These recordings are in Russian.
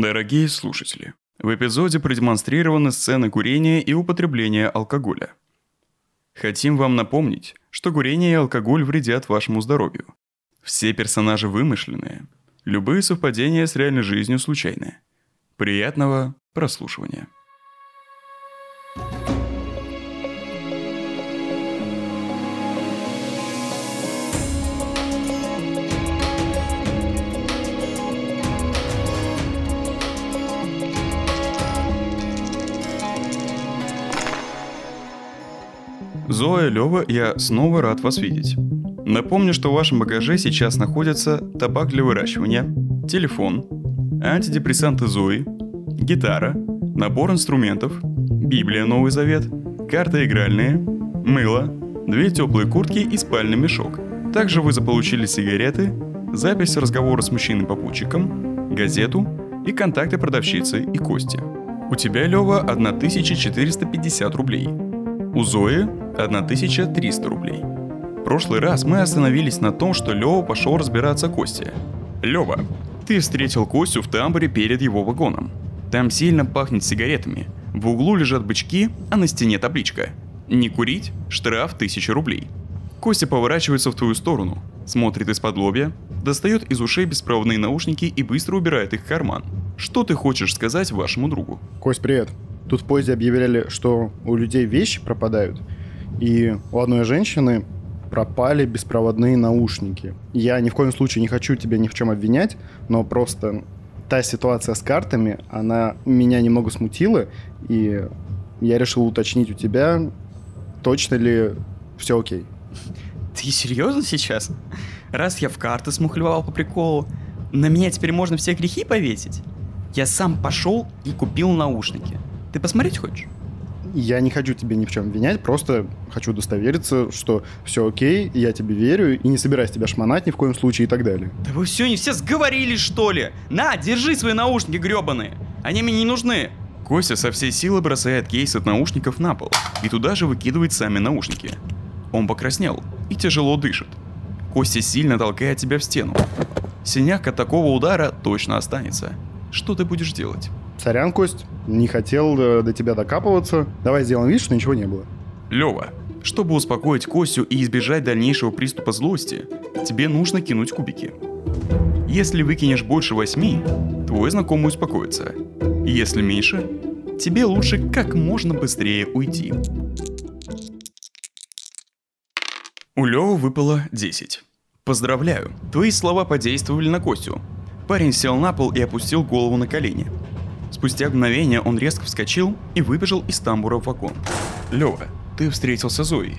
Дорогие слушатели, в эпизоде продемонстрированы сцены курения и употребления алкоголя. Хотим вам напомнить, что курение и алкоголь вредят вашему здоровью. Все персонажи вымышленные. Любые совпадения с реальной жизнью случайны. Приятного прослушивания. Зоя, Лева, я снова рад вас видеть. Напомню, что в вашем багаже сейчас находятся табак для выращивания, телефон, антидепрессанты Зои, гитара, набор инструментов, Библия Новый Завет, карты игральные, мыло, две теплые куртки и спальный мешок. Также вы заполучили сигареты, запись разговора с мужчиной-попутчиком, газету и контакты продавщицы и Кости. У тебя, Лева, 1450 рублей. У Зои 1300 рублей. В прошлый раз мы остановились на том, что Лева пошел разбираться Косте. Лева, ты встретил Костю в тамбуре перед его вагоном. Там сильно пахнет сигаретами. В углу лежат бычки, а на стене табличка. Не курить, штраф 1000 рублей. Костя поворачивается в твою сторону, смотрит из-под лобья, достает из ушей беспроводные наушники и быстро убирает их в карман. Что ты хочешь сказать вашему другу? Кость, привет. Тут в поезде объявляли, что у людей вещи пропадают, и у одной женщины пропали беспроводные наушники. Я ни в коем случае не хочу тебя ни в чем обвинять, но просто та ситуация с картами, она меня немного смутила, и я решил уточнить у тебя, точно ли все окей. Ты серьезно сейчас? Раз я в карты смухлевал по приколу, на меня теперь можно все грехи повесить? Я сам пошел и купил наушники. Ты посмотреть хочешь? Я не хочу тебя ни в чем обвинять, просто хочу удостовериться, что все окей, я тебе верю и не собираюсь тебя шмонать ни в коем случае и так далее. Да вы все не все сговорились, что ли? На, держи свои наушники гребаные. Они мне не нужны. Костя со всей силы бросает кейс от наушников на пол и туда же выкидывает сами наушники. Он покраснел и тяжело дышит. Костя сильно толкает тебя в стену. Синяк от такого удара точно останется. Что ты будешь делать? Сорян, Кость, не хотел э, до тебя докапываться. Давай сделаем вид, что ничего не было. Лева, чтобы успокоить Костю и избежать дальнейшего приступа злости, тебе нужно кинуть кубики. Если выкинешь больше восьми, твой знакомый успокоится. Если меньше, тебе лучше как можно быстрее уйти. У Лёвы выпало 10. Поздравляю, твои слова подействовали на Костю. Парень сел на пол и опустил голову на колени. Спустя мгновение он резко вскочил и выбежал из тамбура в вагон. Лёва, ты встретился с Зоей.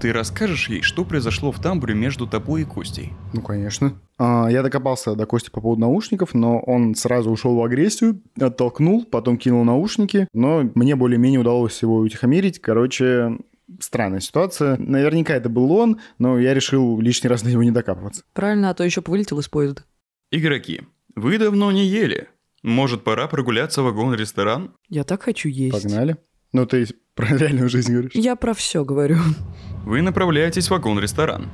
Ты расскажешь ей, что произошло в тамбуре между тобой и Костей? Ну, конечно. А, я докопался до Кости по поводу наушников, но он сразу ушел в агрессию, оттолкнул, потом кинул наушники, но мне более-менее удалось его утихомирить. Короче, странная ситуация. Наверняка это был он, но я решил лишний раз до него не докапываться. Правильно, а то еще вылетел из поезда. Игроки, вы давно не ели. Может, пора прогуляться в вагон-ресторан? Я так хочу есть. Погнали. Ну, ты про реальную жизнь говоришь. Я про все говорю. Вы направляетесь в вагон-ресторан.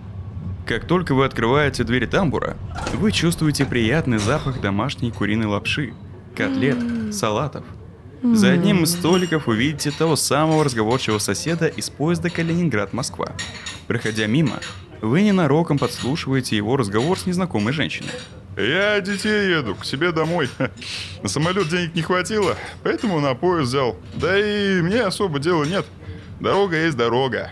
Как только вы открываете дверь тамбура, вы чувствуете приятный запах домашней куриной лапши, котлет, салатов. За одним из столиков вы видите того самого разговорчивого соседа из поезда Калининград-Москва. Проходя мимо, вы ненароком подслушиваете его разговор с незнакомой женщиной. Я детей еду, к себе домой. На самолет денег не хватило, поэтому на поезд взял. Да и мне особо дела нет. Дорога есть дорога.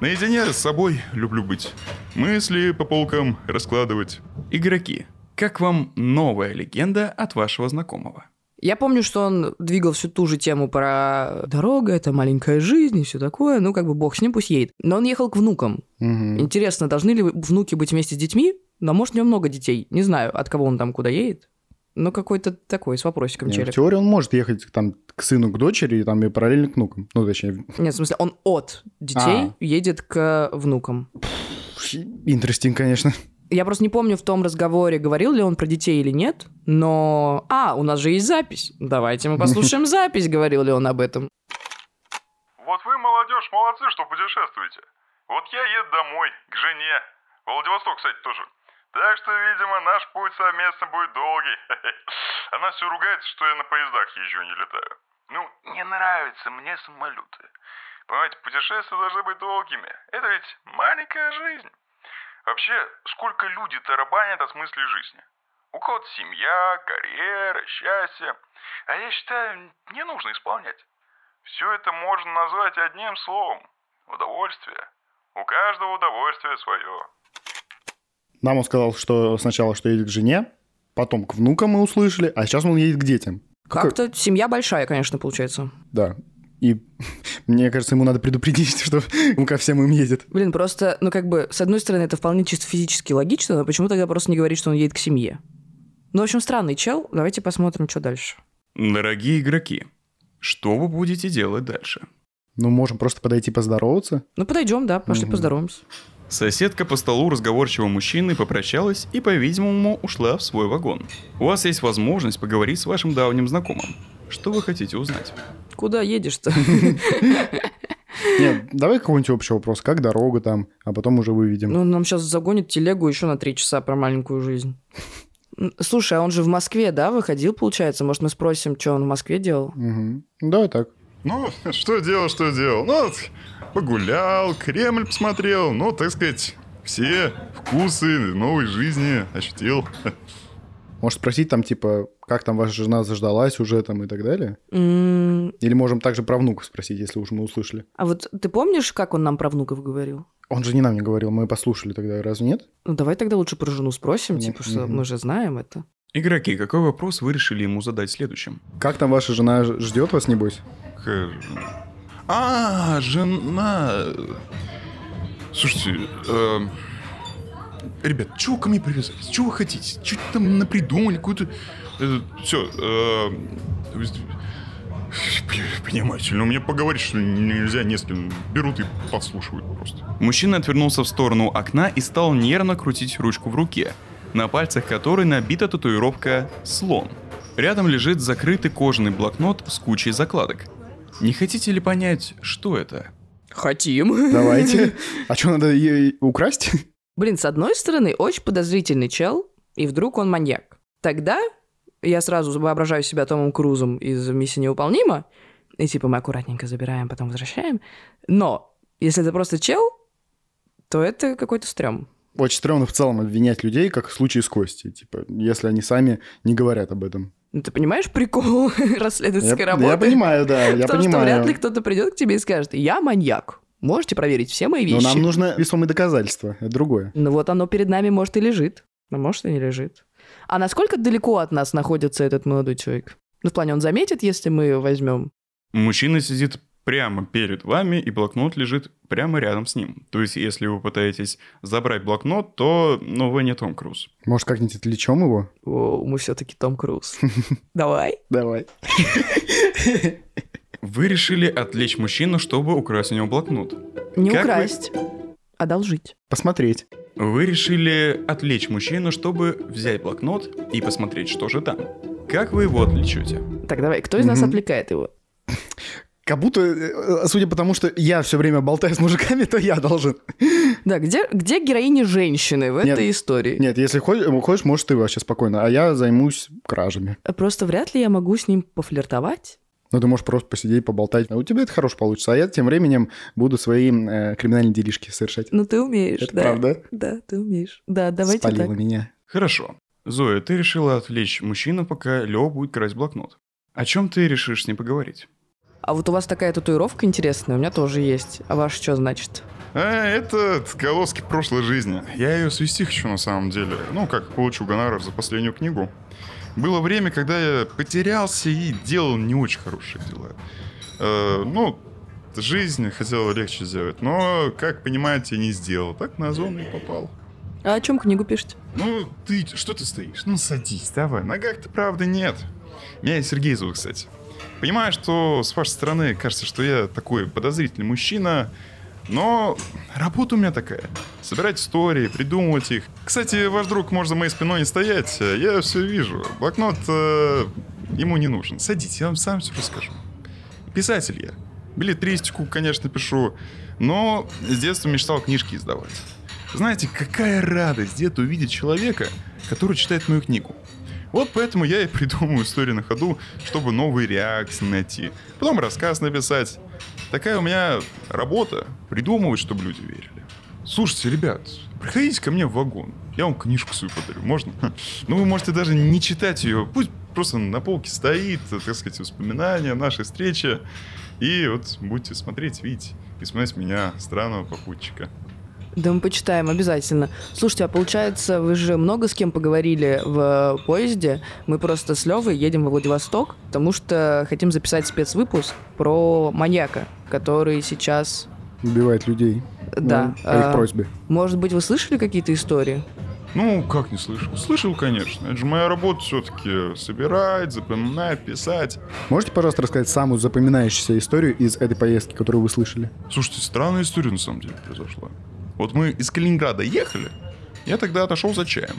Наедине с собой люблю быть. Мысли по полкам раскладывать. Игроки, как вам новая легенда от вашего знакомого? Я помню, что он двигал всю ту же тему про дорога, это маленькая жизнь и все такое. Ну, как бы бог с ним, пусть едет. Но он ехал к внукам. Мгм. Интересно, должны ли внуки быть вместе с детьми? Но может, у него много детей. Не знаю, от кого он там куда едет. Но какой-то такой, с вопросиком Не, в челик. теории он может ехать там к сыну, к дочери и там и параллельно к внукам. Ну, точнее, Нет, в смысле, он от детей А. едет к внукам. интересting, конечно. Я просто не помню в том разговоре, говорил ли он про детей или нет, но... А, у нас же есть запись. Давайте мы послушаем запись, говорил ли он об этом. Вот вы, молодежь, молодцы, что путешествуете. Вот я еду домой, к жене. Владивосток, кстати, тоже. Так что, видимо, наш путь совместно будет долгий. Она все ругается, что я на поездах езжу, не летаю. Ну, не нравятся мне самолеты. Понимаете, путешествия должны быть долгими. Это ведь маленькая жизнь. Вообще, сколько люди тарабанят о смысле жизни? У кого-то семья, карьера, счастье. А я считаю, не нужно исполнять. Все это можно назвать одним словом. Удовольствие. У каждого удовольствие свое. Нам он сказал, что сначала, что едет к жене, потом к внукам мы услышали, а сейчас он едет к детям. Как-то семья большая, конечно, получается. Да. И мне кажется, ему надо предупредить, что он ко всем им едет. Блин, просто, ну как бы, с одной стороны, это вполне чисто физически логично, но почему тогда просто не говорить, что он едет к семье? Ну, в общем, странный чел. Давайте посмотрим, что дальше. Дорогие игроки, что вы будете делать дальше? Ну, можем просто подойти поздороваться. Ну, подойдем, да, пошли Мгм. поздороваемся. Соседка по столу разговорчивого мужчины попрощалась и, по-видимому, ушла в свой вагон. У вас есть возможность поговорить с вашим давним знакомым. Что вы хотите узнать? Куда едешь-то? Нет, давай какой-нибудь общий вопрос. Как дорога там, а потом уже выведем. Ну, нам сейчас загонит телегу еще на три часа про маленькую жизнь. Слушай, а он же в Москве, да, выходил, получается? Может, мы спросим, что он в Москве делал? Ну, Давай так. Ну, что делал, что делал? Ну, вот, погулял, Кремль посмотрел, ну, так сказать, все вкусы новой жизни ощутил. Может спросить там, типа, как там ваша жена заждалась уже там и так далее? М, Или можем также про внуков спросить, если уж мы услышали. А вот ты помнишь, как он нам про внуков говорил? Он же не нам не говорил, мы послушали тогда, разве нет? Ну, давай тогда лучше про жену спросим, Ну, типа, что мгм. мы же знаем это. Игроки, какой вопрос вы решили ему задать следующим? Как там ваша жена ждет вас, небось? Жена? А, жена. Слушайте, э, ребят, чего ко мне привязались? Чего вы хотите? Что там напридумали? Какую-то... все. понимаете, ну мне поговорить, что нельзя не с кем. Берут и подслушивают просто. Мужчина отвернулся в сторону окна и стал нервно крутить ручку в руке, на пальцах которой набита татуировка «Слон». Рядом лежит закрытый кожаный блокнот с кучей закладок. Не хотите ли понять, что это? Хотим. Давайте. А что, надо ее украсть? Блин, с одной стороны, очень подозрительный чел, и вдруг он маньяк. Тогда я сразу воображаю себя Томом Крузом из «Миссия невыполнима», и типа мы аккуратненько забираем, потом возвращаем. Но если это просто чел, то это какой-то стрём. Очень стрёмно в целом обвинять людей, как в случае с Костей. Типа, если они сами не говорят об этом. Ну, ты понимаешь прикол Я, расследовательской работы? я понимаю, да, я в том, что понимаю. вряд ли кто-то придет к тебе и скажет, я маньяк. Можете проверить все мои Но вещи. нам нужно весомые доказательства. Это другое. Ну вот оно перед нами, может, и лежит. А может, и не лежит. А насколько далеко от нас находится этот молодой человек? Ну, в плане, он заметит, если мы возьмем? Мужчина сидит прямо перед вами, и блокнот лежит прямо рядом с ним. То есть, если вы пытаетесь забрать блокнот, то, ну, вы не Том Круз. Может, как-нибудь отвлечем его? О, мы все-таки Том Круз. Давай. Давай. Вы решили отвлечь мужчину, чтобы украсть у него блокнот. Не Как вы- украсть, одолжить. Посмотреть. Вы решили отвлечь мужчину, чтобы взять блокнот и посмотреть, что же там. Как вы его отвлечете? Так, давай, кто из нас отвлекает его? Как будто, э, судя по тому, что я все время болтаю с мужиками, то я должен. Да, где, где героини женщины в Нет. этой истории? Нет, если хочешь, хочешь, можешь ты вообще спокойно, а я займусь кражами. Просто вряд ли я могу с ним пофлиртовать. Ну, ты можешь просто посидеть, поболтать. А у тебя это хорошо получится. А я тем временем буду свои э, криминальные делишки совершать. Ну, ты умеешь, Это да. правда? Да, ты умеешь. Да, давайте Спалила так. меня. Хорошо. Зоя, ты решила отвлечь мужчину, пока Лео будет красть блокнот. О чем ты решишь с ним поговорить? А вот у вас такая татуировка интересная, у меня тоже есть. А ваша что значит? А, это колоски прошлой жизни. Я ее свести хочу на самом деле. Ну, как получу гонорар за последнюю книгу. Было время, когда я потерялся и делал не очень хорошие дела. Э, ну, жизнь хотела легче сделать, но, как понимаете, не сделал. Так на зону и попал. А о чем книгу пишете? Ну, ты, что ты стоишь? Ну, садись, давай. Ногах-то правда нет. Меня Сергей зовут, кстати. Понимаю, что с вашей стороны кажется, что я такой подозрительный мужчина, но работа у меня такая. Собирать истории, придумывать их. Кстати, ваш друг может за моей спиной не стоять, а я все вижу. Блокнот э, ему не нужен. Садитесь, я вам сам все расскажу. Писатель я. Билетристику, конечно, пишу, но с детства мечтал книжки издавать. Знаете, какая радость где-то увидеть человека, который читает мою книгу. Вот поэтому я и придумываю истории на ходу, чтобы новые реакции найти. Потом рассказ написать. Такая у меня работа. Придумывать, чтобы люди верили. Слушайте, ребят, приходите ко мне в вагон. Я вам книжку свою подарю. Можно? Ну, вы можете даже не читать ее. Пусть просто на полке стоит, так сказать, воспоминания нашей встречи. И вот будете смотреть, видеть и вспоминать меня, странного попутчика. Да мы почитаем обязательно. Слушайте, а получается, вы же много с кем поговорили в поезде. Мы просто с Левой едем во Владивосток, потому что хотим записать спецвыпуск про маньяка, который сейчас... Убивает людей. Да. Ну, по их а, просьбе. Может быть, вы слышали какие-то истории? Ну, как не слышал? Слышал, конечно. Это же моя работа все-таки собирать, запоминать, писать. Можете, пожалуйста, рассказать самую запоминающуюся историю из этой поездки, которую вы слышали? Слушайте, странная история на самом деле произошла. Вот мы из Калининграда ехали, я тогда отошел за чаем.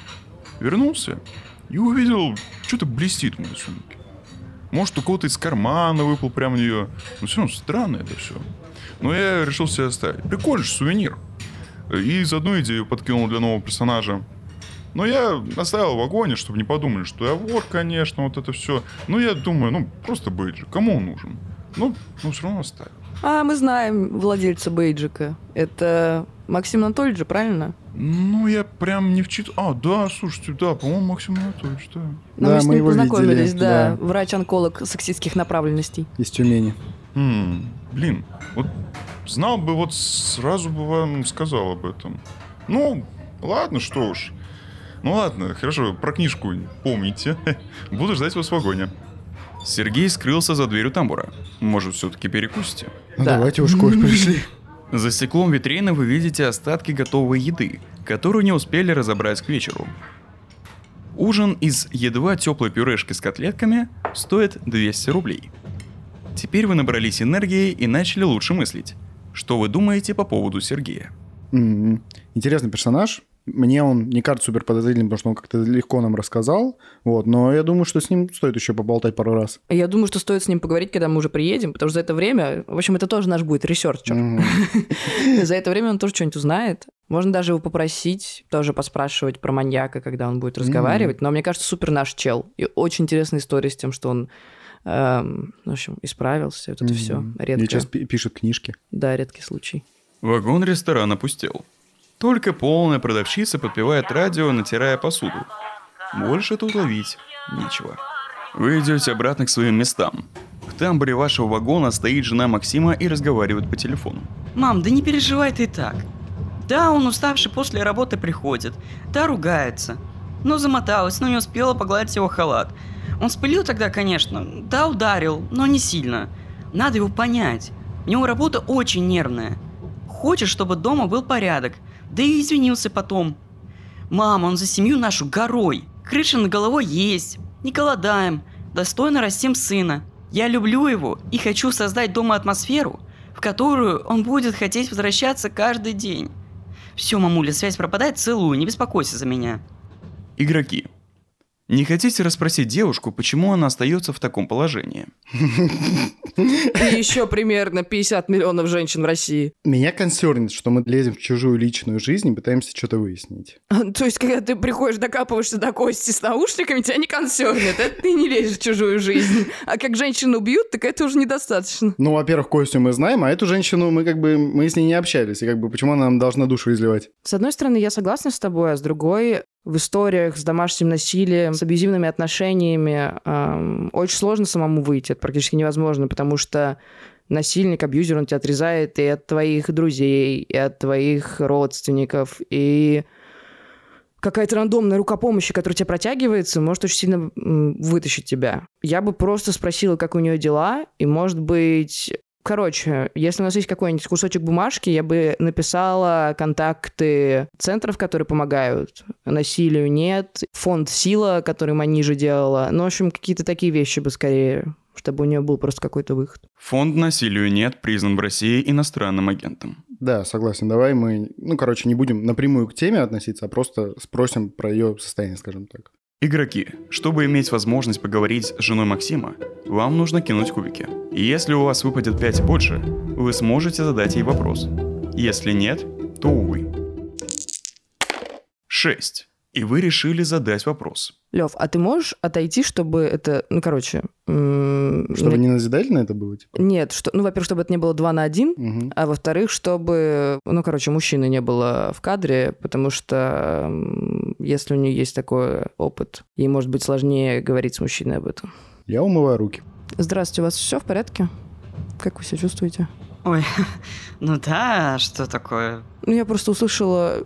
Вернулся и увидел, что-то блестит в моей сумке. Может, у кого-то из кармана выпал прямо в нее. Но все равно странно это все. Но я решил себе оставить. Прикольный же сувенир. И заодно идею подкинул для нового персонажа. Но я оставил в вагоне, чтобы не подумали, что я вор, конечно, вот это все. Но я думаю, ну, просто бейджик. Кому он нужен? Ну, ну все равно оставил. А, мы знаем владельца бейджика. Это Максим Анатольевич же, правильно? Ну, я прям не вчит... А, да, слушайте, да, по-моему, Максим Анатольевич, да. Ну, Да, мы с мы ним его познакомились, видели, да. да. Врач-онколог сексистских направленностей. Из Тюмени. М, блин, вот знал бы, вот сразу бы вам сказал об этом. Ну, ладно, что уж. Ну ладно, хорошо, про книжку помните. Буду ждать вас в вагоне. Сергей скрылся за дверью тамбура. Может, все-таки перекусите? Ну, Да. давайте уж кофе пришли. За стеклом витрины вы видите остатки готовой еды, которую не успели разобрать к вечеру. Ужин из едва теплой пюрешки с котлетками стоит 200 рублей. Теперь вы набрались энергии и начали лучше мыслить. Что вы думаете по поводу Сергея? М, Интересный персонаж. Мне он не кажется супер подозрительным, потому что он как-то легко нам рассказал. Вот, но я думаю, что с ним стоит еще поболтать пару раз. Я думаю, что стоит с ним поговорить, когда мы уже приедем, потому что за это время... В общем, это тоже наш будет researcher. За это время он тоже что-нибудь узнает. Можно даже его попросить, тоже поспрашивать про маньяка, когда он будет разговаривать. Но мне кажется, супер наш чел. И очень интересная история с тем, что он, эм, в общем, исправился. Вот это все. Мгм. И Редко. сейчас пи- пишет книжки. Да, редкий случай. Вагон ресторана пустел. Только полная продавщица подпевает радио, натирая посуду. Больше тут ловить нечего. Вы идете обратно к своим местам. В тамбуре вашего вагона стоит жена Максима и разговаривает по телефону. Мам, да не переживай ты так. Да, он уставший после работы приходит. Да, ругается. Но замоталась, но не успела погладить его халат. Он спылил тогда, конечно. Да, ударил, но не сильно. Надо его понять. У него работа очень нервная. Хочет, чтобы дома был порядок. Да и извинился потом. Мама, он за семью нашу горой. Крыша над головой есть. Не голодаем. Достойно растим сына. Я люблю его и хочу создать дома атмосферу, в которую он будет хотеть возвращаться каждый день. Все, мамуля, связь пропадает, целую, не беспокойся за меня. Игроки. Не хотите расспросить девушку, почему она остается в таком положении? И еще примерно 50 миллионов женщин в России. Меня консернит, что мы лезем в чужую личную жизнь и пытаемся что-то выяснить. То есть, когда ты приходишь, докапываешься до кости с наушниками, тебя не консернит. Это ты не лезешь в чужую жизнь. А как женщину убьют, так это уже недостаточно. Ну, во-первых, Костю мы знаем, а эту женщину мы как бы мы с ней не общались. И как бы почему она нам должна душу изливать? С одной стороны, я согласна с тобой, а с другой, в историях с домашним насилием, с абьюзивными отношениями эм, очень сложно самому выйти. Это практически невозможно, потому что насильник, абьюзер, он тебя отрезает и от твоих друзей, и от твоих родственников, и какая-то рандомная рука помощи, которая тебе протягивается, может очень сильно вытащить тебя. Я бы просто спросила, как у нее дела, и, может быть, Короче, если у нас есть какой-нибудь кусочек бумажки, я бы написала контакты центров, которые помогают. Насилию нет. Фонд «Сила», который Манижа делала. Ну, в общем, какие-то такие вещи бы скорее, чтобы у нее был просто какой-то выход. Фонд насилию нет признан в России иностранным агентом. Да, согласен. Давай мы, ну, короче, не будем напрямую к теме относиться, а просто спросим про ее состояние, скажем так. Игроки, чтобы иметь возможность поговорить с женой Максима, вам нужно кинуть кубики. И если у вас выпадет 5 и больше, вы сможете задать ей вопрос. Если нет, то увы. Шесть. И вы решили задать вопрос. Лев, а ты можешь отойти, чтобы это, ну, короче... м, Чтобы не назидательно это было, типа? Нет, что, ну, во-первых, чтобы это не было два на один, Мгм. а во-вторых, чтобы, ну, короче, мужчины не было в кадре, потому что м, если у нее есть такой опыт, ей может быть сложнее говорить с мужчиной об этом. Я умываю руки. Здравствуйте, у вас все в порядке? Как вы себя чувствуете? Ой, ну да, что такое? Ну, я просто услышала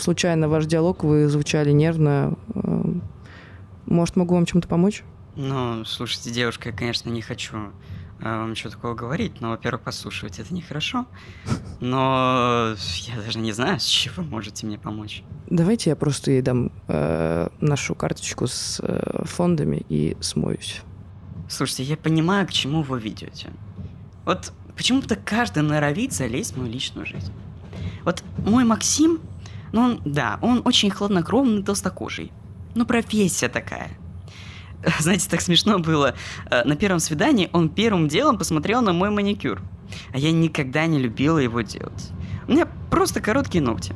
случайно ваш диалог, вы звучали нервно. Эм, Может, могу вам чем-то помочь? Ну, слушайте, девушка, я, конечно, не хочу вам ничего такого говорить, но, во-первых, послушивать это нехорошо, но я даже не знаю, с чего вы можете мне помочь. Давайте я просто ей дам э, нашу карточку с э, фондами и смоюсь. Слушайте, я понимаю, к чему вы ведете. Вот почему-то каждый норовит залезть в мою личную жизнь. Вот мой Максим, ну, он, да, он очень хладнокровный, толстокожий. Ну, профессия такая. Знаете, так смешно было. Э, На первом свидании он первым делом посмотрел на мой маникюр. А я никогда не любила его делать. У меня просто короткие ногти.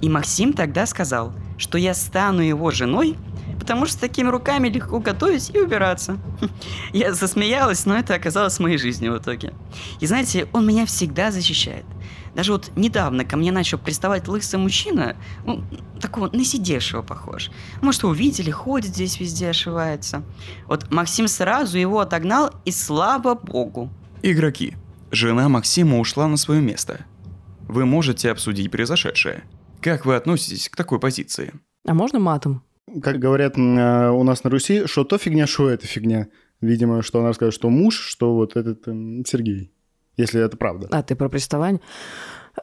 И Максим тогда сказал, что я стану его женой, потому что с такими руками легко готовить и убираться. Я засмеялась, но это оказалось моей жизнью в итоге. И знаете, он меня всегда защищает. Даже вот недавно ко мне начал приставать лысый мужчина, ну, такого насидевшего похож. Может, увидели, ходит здесь везде, ошивается. Вот Максим сразу его отогнал, и слава богу. Игроки. Жена Максима ушла на свое место. Вы можете обсудить произошедшее. Как вы относитесь к такой позиции? А можно матом? Как говорят э, у нас на Руси, что то фигня, что это фигня. Видимо, что она расскажет, что муж, что вот этот эм, Сергей. Если это правда. А, ты про приставание?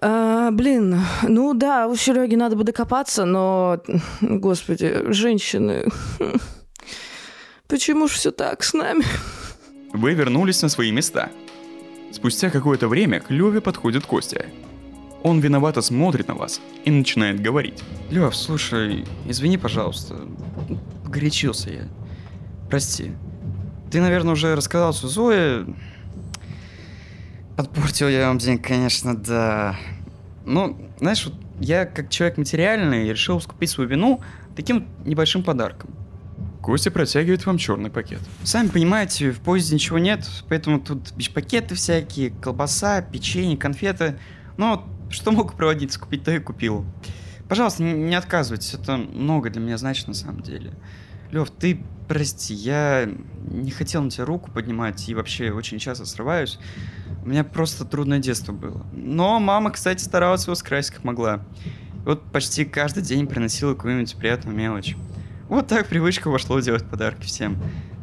А, блин, ну да, у Сереги надо бы докопаться, но, господи, женщины, почему ж все так с нами? Вы вернулись на свои места. Спустя какое-то время к Леве подходит Костя. Он виновато смотрит на вас и начинает говорить. Лев, слушай, извини, пожалуйста. Горячился я. Прости. Ты, наверное, уже рассказал все Зое. Подпортил я вам день, конечно, да. Ну, знаешь, вот я как человек материальный решил скупить свою вину таким небольшим подарком. Костя протягивает вам черный пакет. Сами понимаете, в поезде ничего нет, поэтому тут пакеты всякие, колбаса, печенье, конфеты. Ну, что мог проводиться, купить, то и купил. Пожалуйста, не отказывайтесь, это много для меня значит на самом деле. Лев, ты прости, я не хотел на тебя руку поднимать и вообще очень часто срываюсь. У меня просто трудное детство было. Но мама, кстати, старалась его скрасить как могла. И Вот почти каждый день приносила какую-нибудь приятную мелочь. Вот так привычка вошло делать подарки всем.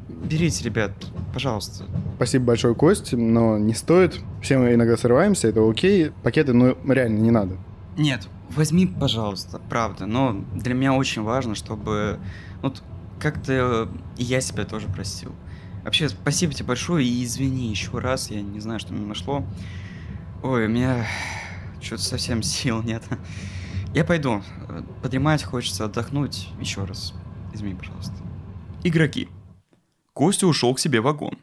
Берите, ребят, пожалуйста. Спасибо большое, Кость, но не стоит. Все мы иногда срываемся, это окей. Пакеты, ну, реально не надо. Нет, возьми, пожалуйста, правда. Но для меня очень важно, чтобы вот как-то я себя тоже простил. Вообще, спасибо тебе большое и извини еще раз, я не знаю, что меня нашло. Ой, у меня что-то совсем сил нет. Я пойду. Подремать хочется, отдохнуть. Еще раз. Извини, пожалуйста. Игроки. Костя ушел к себе в вагон.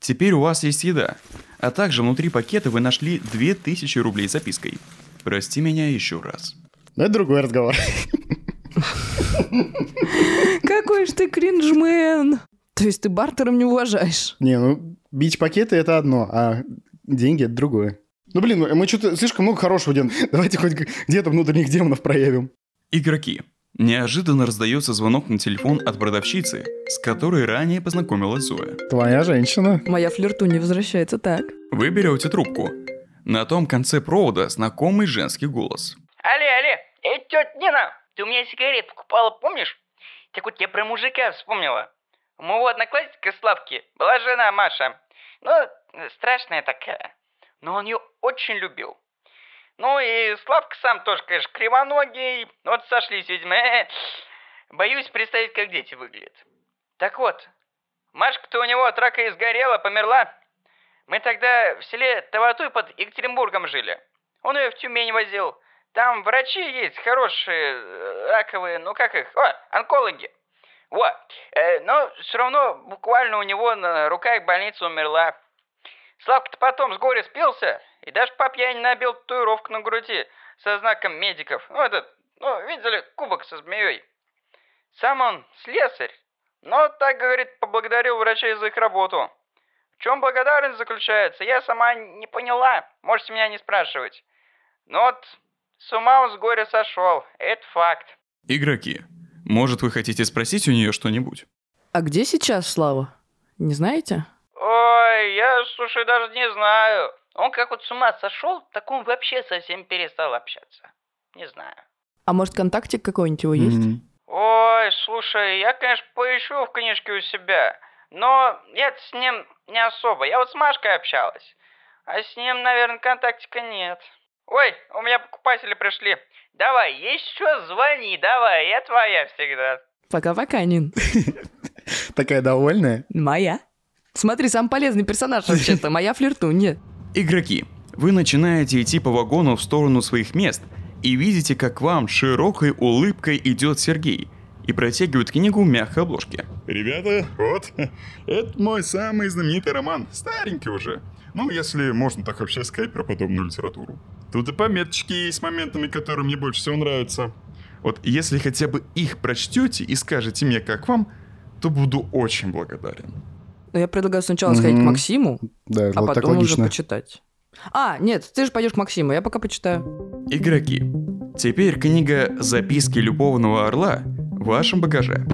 Теперь у вас есть еда. А также внутри пакета вы нашли 2000 рублей с запиской. Прости меня еще раз. Но это другой разговор. Какой ж ты кринжмен! То есть ты бартером не уважаешь? Не, ну, бить пакеты это одно, а деньги это другое. Ну, блин, ну, мы что-то слишком много хорошего делаем. Давайте хоть где-то внутренних демонов проявим. Игроки. Неожиданно раздается звонок на телефон от продавщицы, с которой ранее познакомилась Зоя. Твоя женщина. Моя флирту не возвращается так. Вы берете трубку. На том конце провода знакомый женский голос. Алле, алле, эй, тетя Нина, ты у меня сигарет покупала, помнишь? Так вот я про мужика вспомнила. У моего одноклассника Славки была жена Маша. Ну, страшная такая. Но он ее очень любил. Ну и Славка сам тоже, конечно, кривоногий. Вот сошлись, видимо. Э, Боюсь представить, как дети выглядят. Так вот, Машка-то у него от рака и сгорела, померла. Мы тогда в селе Таватуй под Екатеринбургом жили. Он ее в Тюмень возил. Там врачи есть хорошие, э, раковые, ну как их? О, онкологи. Вот. Э, но все равно буквально у него на руках больница умерла. Славка-то потом с горя спился и даже по пьяни набил татуировку на груди со знаком медиков. Ну, этот, Ну, видели, кубок со змеей. Сам он слесарь, но, так говорит, поблагодарил врачей за их работу. В чем благодарность заключается, я сама не поняла, можете меня не спрашивать. Но вот с ума он с горя сошел, это факт. Игроки, может вы хотите спросить у нее что-нибудь? А где сейчас Слава? Не знаете? Ой, я, слушай, даже не знаю. Он как вот с ума сошел, так он вообще совсем перестал общаться. Не знаю. А может, контактик какой-нибудь его есть? Мгм. Ой, слушай, я, конечно, поищу в книжке у себя, но я с ним не особо. Я вот с Машкой общалась, а с ним, наверное, контактика нет. Ой, у меня покупатели пришли. Давай, еще звони, давай, я твоя всегда. Пока-пока, Нин. Такая довольная. Моя. Смотри, сам полезный персонаж вообще-то. Моя флиртунья. Игроки, вы начинаете идти по вагону в сторону своих мест и видите, как к вам широкой улыбкой идет Сергей и протягивает книгу в мягкой обложке. Ребята, вот, это мой самый знаменитый роман. Старенький уже. Ну, если можно так вообще сказать про подобную литературу. Тут и пометочки есть с моментами, которые мне больше всего нравятся. Вот если хотя бы их прочтете и скажете мне, как вам, то буду очень благодарен. Но я предлагаю сначала сходить к Мгм. Максиму, Да, а вот так потом уже почитать. А, нет, ты же пойдешь к Максиму, я пока почитаю. Игроки, теперь книга «Записки любовного орла» в вашем багаже.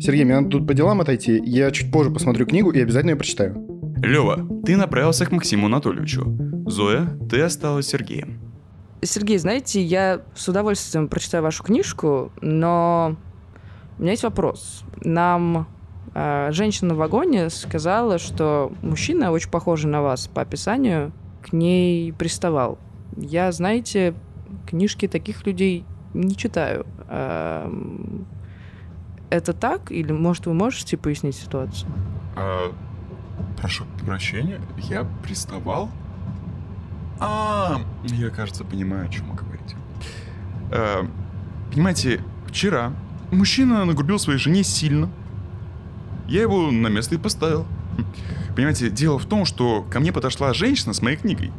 Сергей, мне надо тут по делам отойти. Я чуть позже посмотрю книгу и обязательно ее прочитаю. Лева, ты направился к Максиму Анатольевичу. Зоя, ты осталась Сергеем. Сергей, знаете, я с удовольствием прочитаю вашу книжку, но у меня есть вопрос. Нам э, женщина в вагоне сказала, что мужчина, очень похожий на вас по описанию, к ней приставал. Я, знаете, книжки таких людей не читаю. Эм, Это так? Или, может, вы можете пояснить ситуацию? Прошу прощения, я приставал? А, я, кажется, понимаю, о чем вы говорите. Э, понимаете, вчера мужчина нагрубил своей жене сильно. Я его на место и поставил. Понимаете, дело в том, что ко мне подошла женщина с моей книгой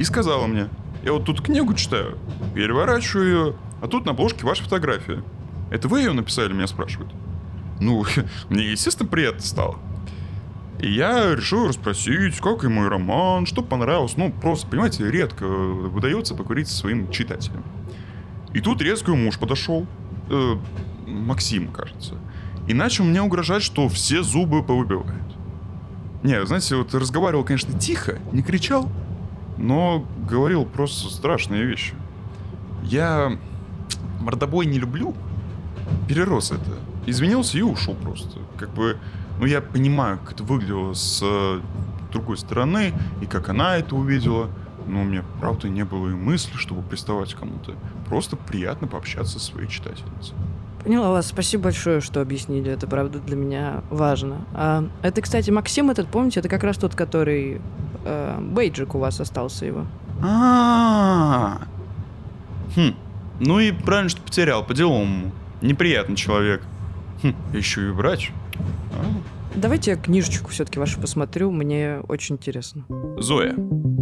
и сказала мне, я вот тут книгу читаю, переворачиваю ее, а тут на обложке ваша фотография. Это вы ее написали, меня спрашивают. Ну, мне, естественно, приятно стало. И я решил расспросить, как и мой роман, что понравилось. Ну, просто, понимаете, редко выдается покурить со своим читателем. И тут резко муж подошел, э, Максим, кажется, и начал мне угрожать, что все зубы повыбивает. Не, знаете, вот разговаривал, конечно, тихо, не кричал, но говорил просто страшные вещи. Я мордобой не люблю, перерос это. Извинился и ушел просто. Как бы, ну я понимаю, как это выглядело с э, другой стороны, и как она это увидела. Но у меня, правда, не было и мысли, чтобы приставать к кому-то. Просто приятно пообщаться со своей читательницей. Поняла вас. Спасибо большое, что объяснили. Это, правда, для меня важно. А, это, кстати, Максим этот, помните, это как раз тот, который... э, бейджик у вас остался его. А, хм, ну и правильно, что потерял, по-деловому. Неприятный человек. Хм, еще и врач. Давайте я книжечку все-таки вашу посмотрю, мне очень интересно. Зоя,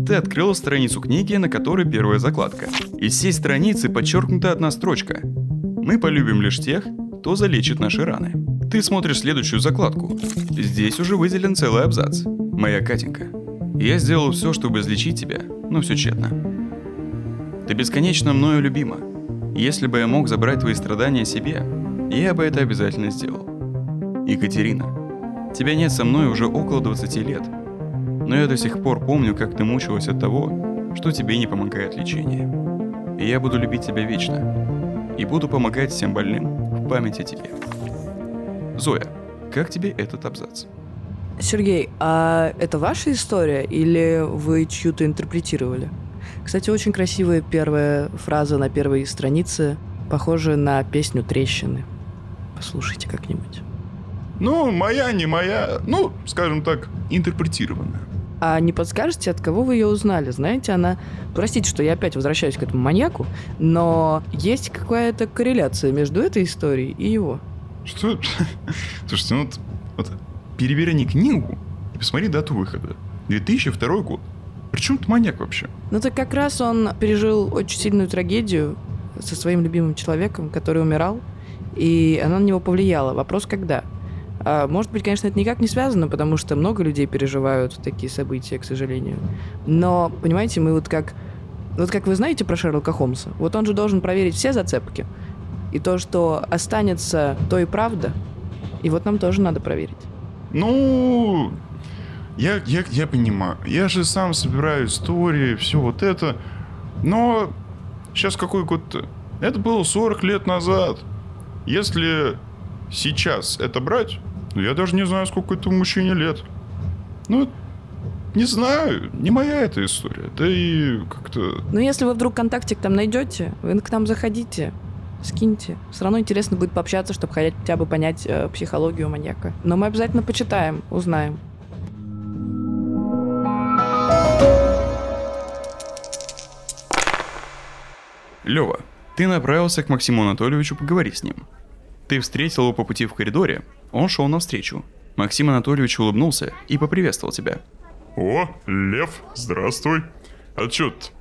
ты открыла страницу книги, на которой первая закладка. Из всей страницы подчеркнута одна строчка. Мы полюбим лишь тех, кто залечит наши раны. Ты смотришь следующую закладку. Здесь уже выделен целый абзац. Моя Катенька, я сделал все, чтобы излечить тебя, но все тщетно. Ты бесконечно мною любима. Если бы я мог забрать твои страдания себе, я бы это обязательно сделал. Екатерина, тебя нет со мной уже около 20 лет. Но я до сих пор помню, как ты мучилась от того, что тебе не помогает лечение. И я буду любить тебя вечно. И буду помогать всем больным в память о тебе. Зоя, как тебе этот абзац? Сергей, а это ваша история или вы чью-то интерпретировали? Кстати, очень красивая первая фраза на первой странице, похожая на песню «Трещины». Послушайте как-нибудь. Ну, моя, не моя, ну, скажем так, интерпретированная. А не подскажете, от кого вы ее узнали? Знаете, она... Простите, что я опять возвращаюсь к этому маньяку, но есть какая-то корреляция между этой историей и его. Что? Слушайте, ну вот, вот переверни книгу и посмотри дату выхода. 2002 год. Причем тут маньяк вообще? Ну так как раз он пережил очень сильную трагедию со своим любимым человеком, который умирал, и она на него повлияла. Вопрос, когда? А, может быть, конечно, это никак не связано, потому что много людей переживают такие события, к сожалению. Но, понимаете, мы вот как... Вот как вы знаете про Шерлока Холмса, вот он же должен проверить все зацепки. И то, что останется, то и правда. И вот нам тоже надо проверить. Ну, я, я, я понимаю. Я же сам собираю истории, все вот это. Но сейчас какой год-то? Это было 40 лет назад. Если сейчас это брать, я даже не знаю, сколько этому мужчине лет. Ну, не знаю, не моя эта история. Да и как-то... Но если вы вдруг контактик там найдете, вы к нам заходите, скиньте. Все равно интересно будет пообщаться, чтобы хотя бы понять э, психологию маньяка. Но мы обязательно почитаем, узнаем. Лева, ты направился к Максиму Анатольевичу поговорить с ним. Ты встретил его по пути в коридоре, он шел навстречу. Максим Анатольевич улыбнулся и поприветствовал тебя. О, Лев, здравствуй. Отчет.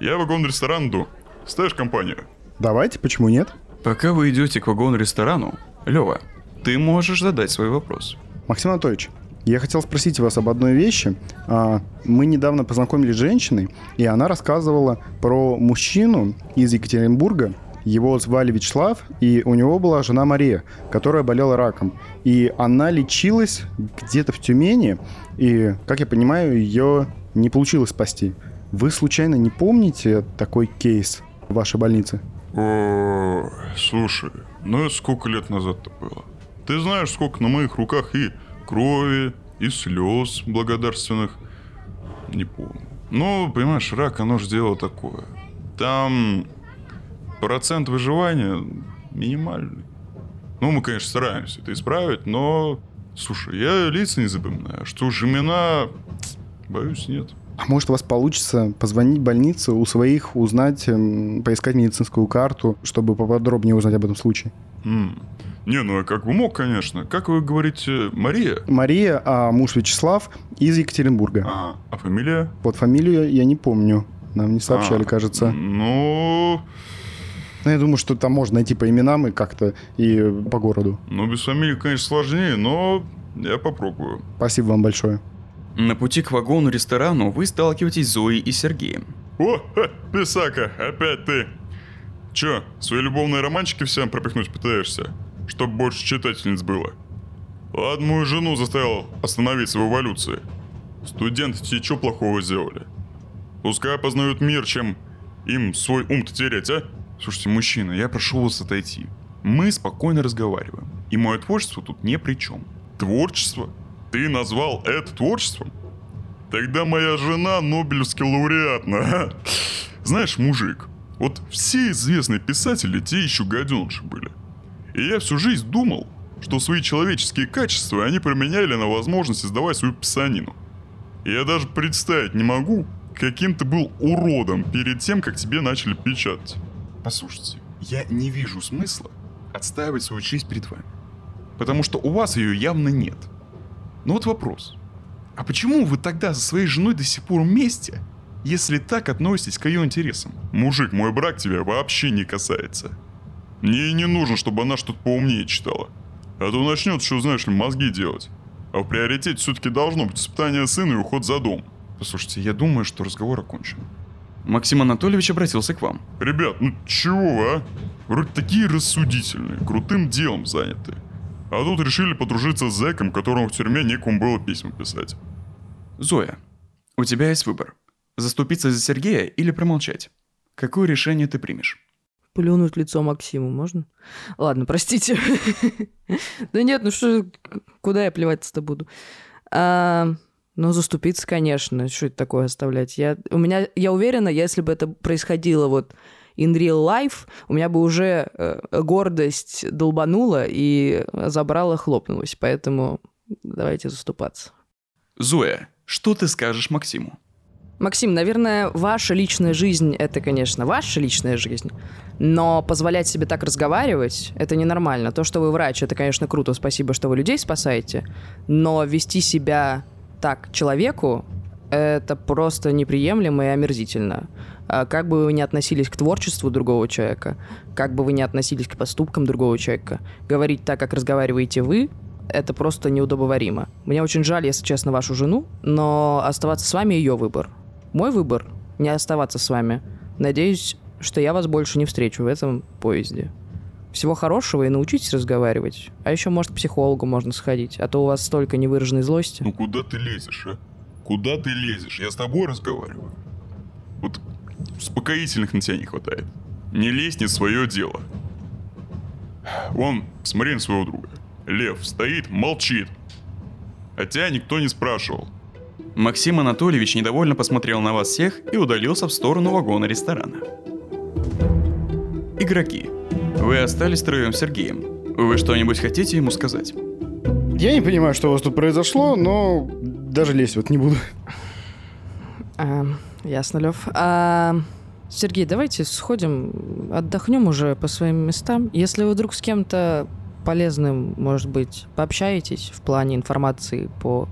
Я вагон-ресторан иду. Ставишь компанию? Давайте, почему нет? Пока вы идете к вагону-ресторану, Лева, ты можешь задать свой вопрос. Максим Анатольевич, я хотел спросить вас об одной вещи. А, Мы недавно познакомились с женщиной, и она рассказывала про мужчину из Екатеринбурга. Его звали Вячеслав, и у него была жена Мария, которая болела раком. И она лечилась где-то в Тюмени, и, как я понимаю, ее не получилось спасти. Вы случайно не помните такой кейс в вашей больнице? О, слушай, ну это сколько лет назад-то было? Ты знаешь, сколько на моих руках и крови, и слез благодарственных. Не помню. Ну, понимаешь, рак, оно же дело такое. Там процент выживания минимальный. Ну, мы, конечно, стараемся это исправить, но... Слушай, я лица не запоминаю. Что ж, имена... Боюсь, нет. А может, у вас получится позвонить в больницу, у своих узнать, эм, поискать медицинскую карту, чтобы поподробнее узнать об этом случае? М. Не, ну я как бы мог, конечно. Как вы говорите, Мария? Мария, а муж Вячеслав из Екатеринбурга. А, а фамилия? Вот фамилию я не помню. Нам не сообщали, А, кажется. Ну, Но я думаю, что там можно найти по именам и как-то и по городу. ну без фамилии, конечно, сложнее, но я попробую. Спасибо вам большое. На пути к вагону-ресторану вы сталкиваетесь с Зоей и Сергеем. О, ха, Писака, опять ты. Чё, свои любовные романчики всем пропихнуть пытаешься? Чтоб больше читательниц было. Ладно, мою жену заставил остановиться в эволюции. Студенты тебе чё плохого сделали? Пускай познают мир, чем им свой ум-то терять, а? Слушайте, мужчина, я прошу вас отойти. Мы спокойно разговариваем. И мое творчество тут ни при чем. Творчество? Ты назвал это творчеством? Тогда моя жена Нобелевский лауреат. на. Знаешь, мужик, вот все известные писатели те еще гаденыши были. И я всю жизнь думал, что свои человеческие качества они применяли на возможность издавать свою писанину. Я даже представить не могу, каким ты был уродом перед тем, как тебе начали печатать. Послушайте, я не вижу смысла отстаивать свою честь перед вами. Потому что у вас ее явно нет. Но вот вопрос. А почему вы тогда за своей женой до сих пор вместе, если так относитесь к ее интересам? Мужик, мой брак тебя вообще не касается. Мне и не нужно, чтобы она что-то поумнее читала. А то начнет, что знаешь ли, мозги делать. А в приоритете все-таки должно быть испытание сына и уход за дом. Послушайте, я думаю, что разговор окончен. Максим Анатольевич обратился к вам. Ребят, ну чего вы, а? Вроде такие рассудительные, крутым делом заняты. А тут решили подружиться с зэком, которому в тюрьме некому было письма писать. Зоя, у тебя есть выбор. Заступиться за Сергея или промолчать. Какое решение ты примешь? Плюнуть в лицо Максиму можно? Ладно, простите. Да нет, ну что, куда я плевать-то буду? Ну, заступиться, конечно. Что это такое оставлять? Я, у меня, я уверена, если бы это происходило вот in real life, у меня бы уже э, гордость долбанула и забрала, хлопнулась. Поэтому давайте заступаться. Зоя, что ты скажешь Максиму? Максим, наверное, ваша личная жизнь — это, конечно, ваша личная жизнь, но позволять себе так разговаривать — это ненормально. То, что вы врач, это, конечно, круто, спасибо, что вы людей спасаете, но вести себя так человеку это просто неприемлемо и омерзительно. А Как бы вы ни относились к творчеству другого человека, как бы вы ни относились к поступкам другого человека, говорить так, как разговариваете вы, это просто неудобоваримо. Мне очень жаль, если честно, вашу жену, но оставаться с вами ее выбор. Мой выбор — не оставаться с вами. Надеюсь, что я вас больше не встречу в этом поезде. Всего хорошего и научитесь разговаривать. А еще, может, к психологу можно сходить, а то у вас столько невыраженной злости. Ну куда ты лезешь, а? Куда ты лезешь? Я с тобой разговариваю. Вот успокоительных на тебя не хватает. Не лезь не в свое дело. Вон, смотри на своего друга. Лев стоит, молчит. А тебя никто не спрашивал. Максим Анатольевич недовольно посмотрел на вас всех и удалился в сторону вагона ресторана. Игроки. Вы остались втроем с Сергеем. Вы что-нибудь хотите ему сказать? Я не понимаю, что у вас тут произошло, но даже лезть вот не буду. А, ясно, Лев. А, Сергей, давайте сходим, отдохнем уже по своим местам. Если вы вдруг с кем-то полезным, может быть, пообщаетесь в плане информации по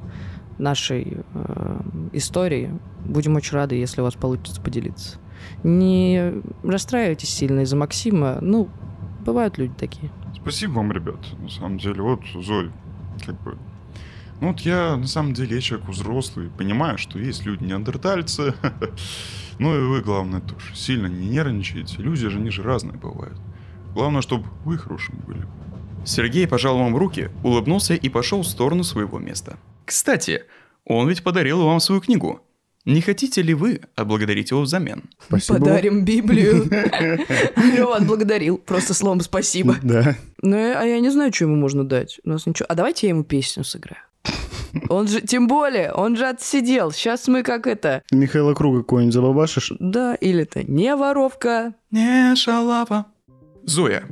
нашей э, истории, будем очень рады, если у вас получится поделиться. Не расстраивайтесь сильно из-за Максима. Ну, бывают люди такие. Спасибо вам, ребят. На самом деле, вот, Зой, как бы... Ну вот я, на самом деле, я человек взрослый, понимаю, что есть люди неандертальцы. Ну и вы, главное, тоже сильно не нервничайте. Люди же, они же разные бывают. Главное, чтобы вы хорошими были. Сергей пожал вам руки, улыбнулся и пошел в сторону своего места. Кстати, он ведь подарил вам свою книгу. Не хотите ли вы отблагодарить его взамен? Спасибо. Подарим Библию. Лева отблагодарил. Просто словом спасибо. Да. Ну, а я не знаю, что ему можно дать. У нас ничего. А давайте я ему песню сыграю. Он же, тем более, он же отсидел. Сейчас мы как это... Михаила Круга какой-нибудь забабашишь? Да, или-то не воровка. Не шалава. Зоя,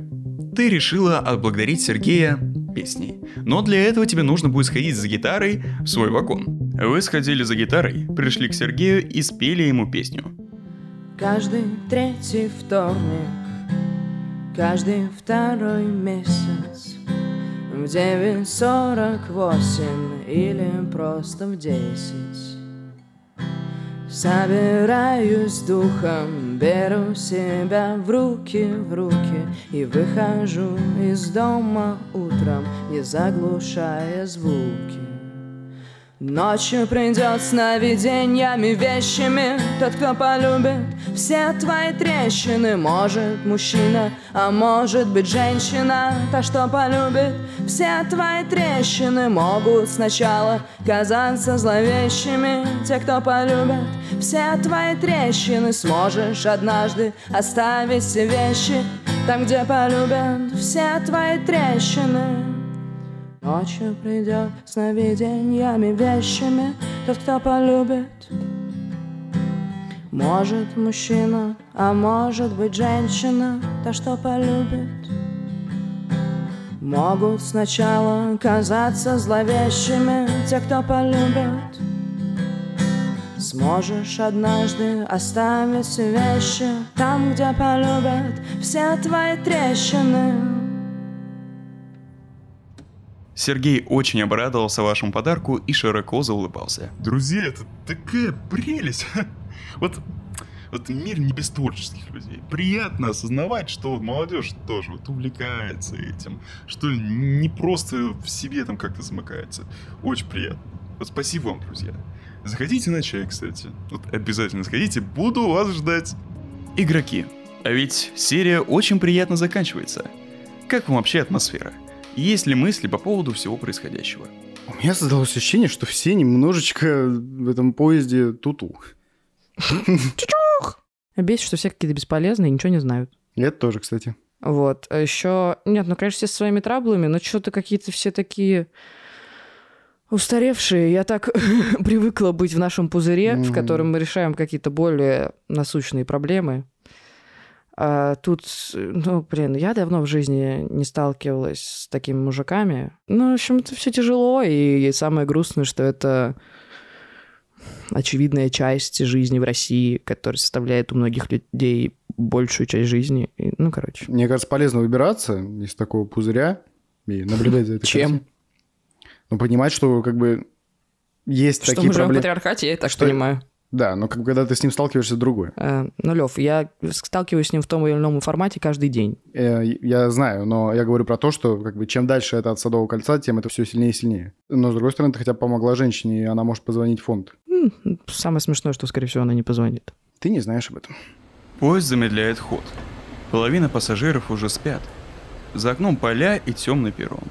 ты решила отблагодарить Сергея песней. Но для этого тебе нужно будет сходить за гитарой в свой вагон. Вы сходили за гитарой, пришли к Сергею и спели ему песню. Каждый третий вторник, каждый второй месяц В девять сорок восемь или просто в десять Собираюсь духом, беру себя в руки, в руки И выхожу из дома утром, не заглушая звуки Ночью придет сновидениями вещами. Тот, кто полюбит все твои трещины. Может мужчина, а может быть женщина. Та, что полюбит все твои трещины Могут сначала казаться зловещими. Те, кто полюбит все твои трещины Сможешь однажды оставить все вещи Там, где полюбят все твои трещины Ночью придет сновидениями вещами Тот, кто полюбит Может мужчина, а может быть женщина Та, что полюбит. Могут сначала казаться зловещими Те, кто полюбит. Сможешь однажды оставить вещи Там, где полюбят все твои трещины Сергей очень обрадовался вашему подарку и широко заулыбался. Друзья, это такая прелесть. Вот, вот мир не без творческих людей. Приятно осознавать, что молодежь тоже вот увлекается этим, что не просто в себе там как-то замыкается. Очень приятно. Вот спасибо вам, друзья. Заходите на чай, кстати. Вот обязательно заходите, буду вас ждать. Игроки, а ведь серия очень приятно заканчивается. Как вам вообще атмосфера? Есть ли мысли по поводу всего происходящего? У меня создалось ощущение, что все немножечко в этом поезде туту. Бесит, что все какие-то бесполезные, ничего не знают. И Это тоже, кстати. Вот. А еще... Нет, ну, конечно, все со своими траблами, но что-то какие-то все такие устаревшие. Я так привыкла быть в нашем пузыре, в Мгм. котором мы решаем какие-то более насущные проблемы. А тут, ну, блин, я давно в жизни не сталкивалась с такими мужиками. Ну, в общем, это все тяжело, и самое грустное, что это очевидная часть жизни в России, которая составляет у многих людей большую часть жизни. И, ну, короче. Мне кажется, полезно выбираться из такого пузыря и наблюдать за этой Чем? Ну, понимать, что как бы есть Что такие мы живем в проблемы. патриархате, я и так Что- понимаю. Да, но как когда ты с ним сталкиваешься, другое. Э, ну, Лев, я сталкиваюсь с ним в том или ином формате каждый день. Э, Я знаю, но я говорю про то, что как бы чем дальше это от Садового кольца, тем это все сильнее и сильнее. Но с другой стороны, ты хотя бы помогла женщине, и она может позвонить в фонд. Самое смешное, что, скорее всего, она не позвонит. Ты не знаешь об этом. Поезд замедляет ход. Половина пассажиров уже спят. За окном поля и темный перрон.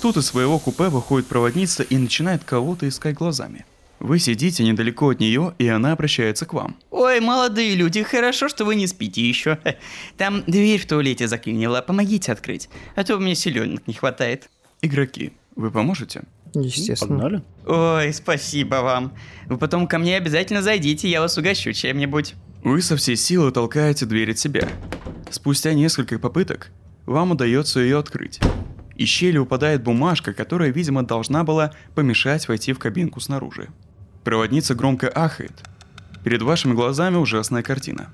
Тут из своего купе выходит проводница и начинает кого-то искать глазами. Вы сидите недалеко от нее, и она обращается к вам. Ой, молодые люди, хорошо, что вы не спите еще. Там дверь в туалете заклинила, помогите открыть, а то мне селенок не хватает. Игроки, вы поможете? Естественно. Погнали? Ой, спасибо вам. Вы потом ко мне обязательно зайдите, я вас угощу чем-нибудь. Вы со всей силы толкаете дверь от себя. Спустя несколько попыток вам удается ее открыть. Из щели упадает бумажка, которая, видимо, должна была помешать войти в кабинку снаружи. Проводница громко ахает. Перед вашими глазами ужасная картина.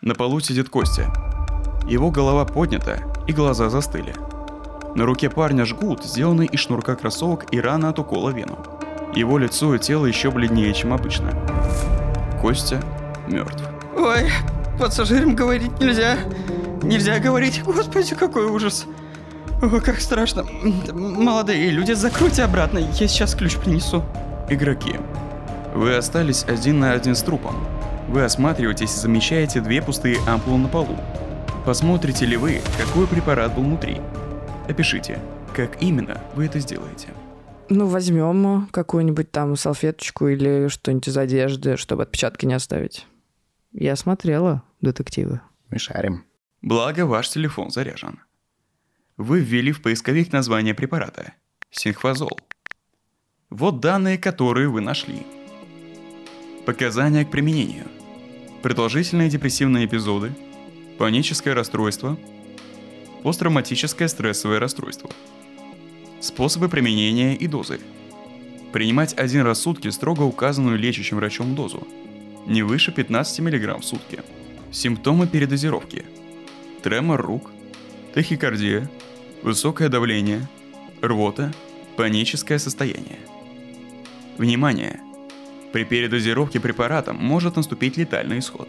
На полу сидит Костя. Его голова поднята, и глаза застыли. На руке парня жгут, сделанный из шнурка кроссовок и рана от укола вену. Его лицо и тело еще бледнее, чем обычно. Костя мертв. Ой, пассажирам говорить нельзя. Нельзя говорить. Господи, какой ужас. Ой, как страшно. Молодые люди, закройте обратно, я сейчас ключ принесу. Игроки. Вы остались один на один с трупом. Вы осматриваетесь и замечаете две пустые ампулы на полу. Посмотрите ли вы, какой препарат был внутри? Опишите, как именно вы это сделаете. Ну, возьмем какую-нибудь там салфеточку или что-нибудь из одежды, чтобы отпечатки не оставить. Я смотрела детективы. Мы шарим. Благо, ваш телефон заряжен. Вы ввели в поисковик название препарата – синхвазол. Вот данные, которые вы нашли. Показания к применению. Продолжительные депрессивные эпизоды, паническое расстройство, посттравматическое стрессовое расстройство. Способы применения и дозы. Принимать один раз в сутки строго указанную лечащим врачом дозу. Не выше 15 мг в сутки. Симптомы передозировки. Тремор рук, тахикардия, высокое давление, рвота, паническое состояние. Внимание! При передозировке препаратом может наступить летальный исход.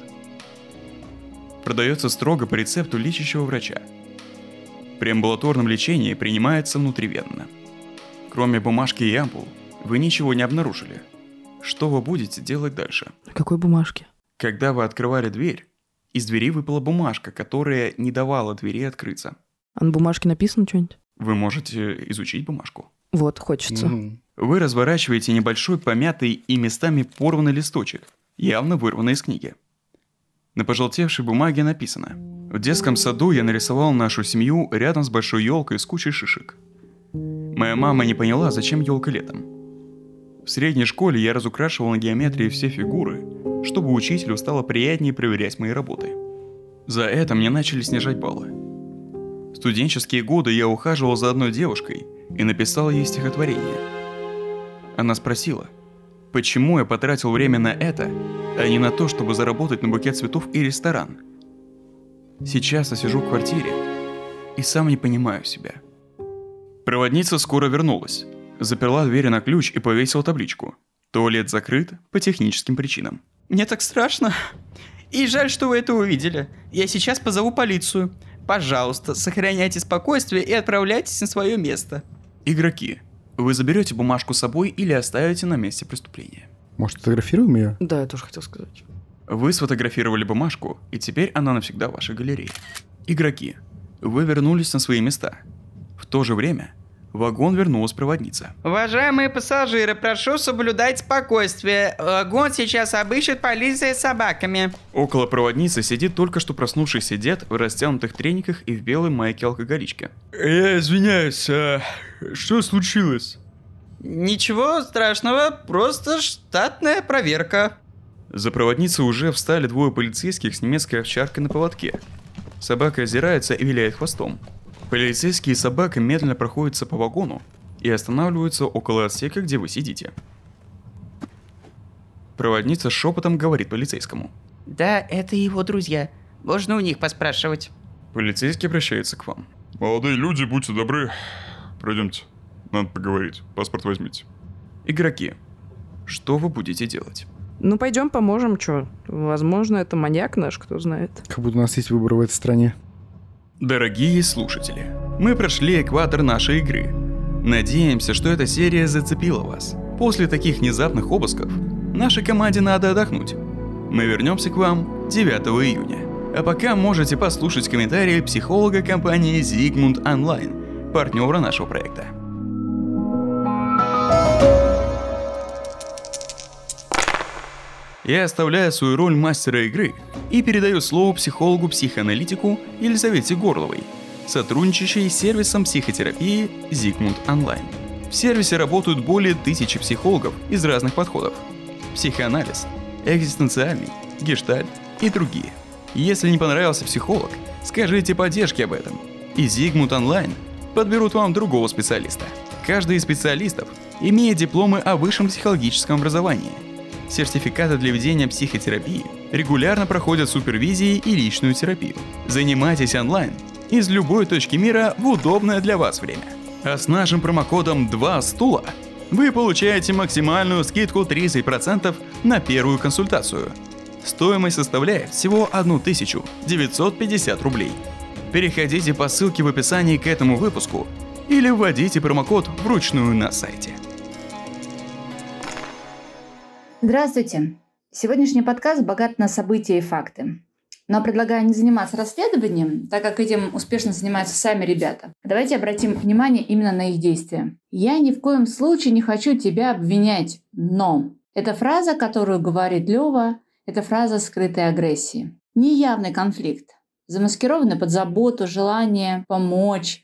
Продается строго по рецепту лечащего врача. При амбулаторном лечении принимается внутривенно. Кроме бумажки и ампул, вы ничего не обнаружили. Что вы будете делать дальше? На какой бумажке? Когда вы открывали дверь, из двери выпала бумажка, которая не давала двери открыться. А на бумажке написано что-нибудь? Вы можете изучить бумажку. Вот, хочется. Мгм. Вы разворачиваете небольшой помятый и местами порванный листочек, явно вырванный из книги. На пожелтевшей бумаге написано «В детском саду я нарисовал нашу семью рядом с большой елкой с кучей шишек. Моя мама не поняла, зачем елка летом. В средней школе я разукрашивал на геометрии все фигуры, чтобы учителю стало приятнее проверять мои работы. За это мне начали снижать баллы. В студенческие годы я ухаживал за одной девушкой и написал ей стихотворение. Она спросила, почему я потратил время на это, а не на то, чтобы заработать на букет цветов и ресторан. Сейчас я сижу в квартире и сам не понимаю себя. Проводница скоро вернулась, заперла двери на ключ и повесила табличку. Туалет закрыт по техническим причинам. Мне так страшно. И жаль, что вы это увидели. Я сейчас позову полицию. Пожалуйста, сохраняйте спокойствие и отправляйтесь на свое место. Игроки, вы заберете бумажку с собой или оставите на месте преступления. Может, фотографируем ее? Да, я тоже хотел сказать. Вы сфотографировали бумажку, и теперь она навсегда в вашей галерее. Игроки, вы вернулись на свои места. В то же время в вагон вернулась проводница. Уважаемые пассажиры, прошу соблюдать спокойствие. Вагон сейчас обыщет полиция с собаками. Около проводницы сидит только что проснувшийся дед в растянутых трениках и в белой майке алкоголичке. Я извиняюсь, а что случилось? Ничего страшного, просто штатная проверка. За проводницей уже встали двое полицейских с немецкой овчаркой на поводке. Собака озирается и виляет хвостом. Полицейские и собака медленно проходятся по вагону и останавливаются около отсека, где вы сидите. Проводница шепотом говорит полицейскому. Да, это его друзья. Можно у них поспрашивать. Полицейский обращается к вам. Молодые люди, будьте добры. Пройдемте. Надо поговорить. Паспорт возьмите. Игроки, что вы будете делать? Ну, пойдем поможем, что? Возможно, это маньяк наш, кто знает. Как будто у нас есть выбор в этой стране. Дорогие слушатели, мы прошли экватор нашей игры. Надеемся, что эта серия зацепила вас. После таких внезапных обысков нашей команде надо отдохнуть. Мы вернемся к вам 9 июня. А пока можете послушать комментарии психолога компании Zigmund Online, партнера нашего проекта. Я оставляю свою роль мастера игры и передаю слово психологу-психоаналитику Елизавете Горловой, сотрудничающей с сервисом психотерапии Zigmund Online. В сервисе работают более тысячи психологов из разных подходов. Психоанализ, экзистенциальный, гештальт и другие. Если не понравился психолог, скажите поддержке об этом. И Zigmund Online подберут вам другого специалиста. Каждый из специалистов имеет дипломы о высшем психологическом образовании – сертификаты для ведения психотерапии, регулярно проходят супервизии и личную терапию. Занимайтесь онлайн из любой точки мира в удобное для вас время. А с нашим промокодом 2 стула вы получаете максимальную скидку 30% на первую консультацию. Стоимость составляет всего 1950 рублей. Переходите по ссылке в описании к этому выпуску или вводите промокод вручную на сайте. Здравствуйте! Сегодняшний подкаст богат на события и факты. Но предлагаю не заниматься расследованием, так как этим успешно занимаются сами ребята. Давайте обратим внимание именно на их действия. «Я ни в коем случае не хочу тебя обвинять, но...» Эта фраза, которую говорит Лева, это фраза скрытой агрессии. Неявный конфликт, замаскированный под заботу, желание помочь,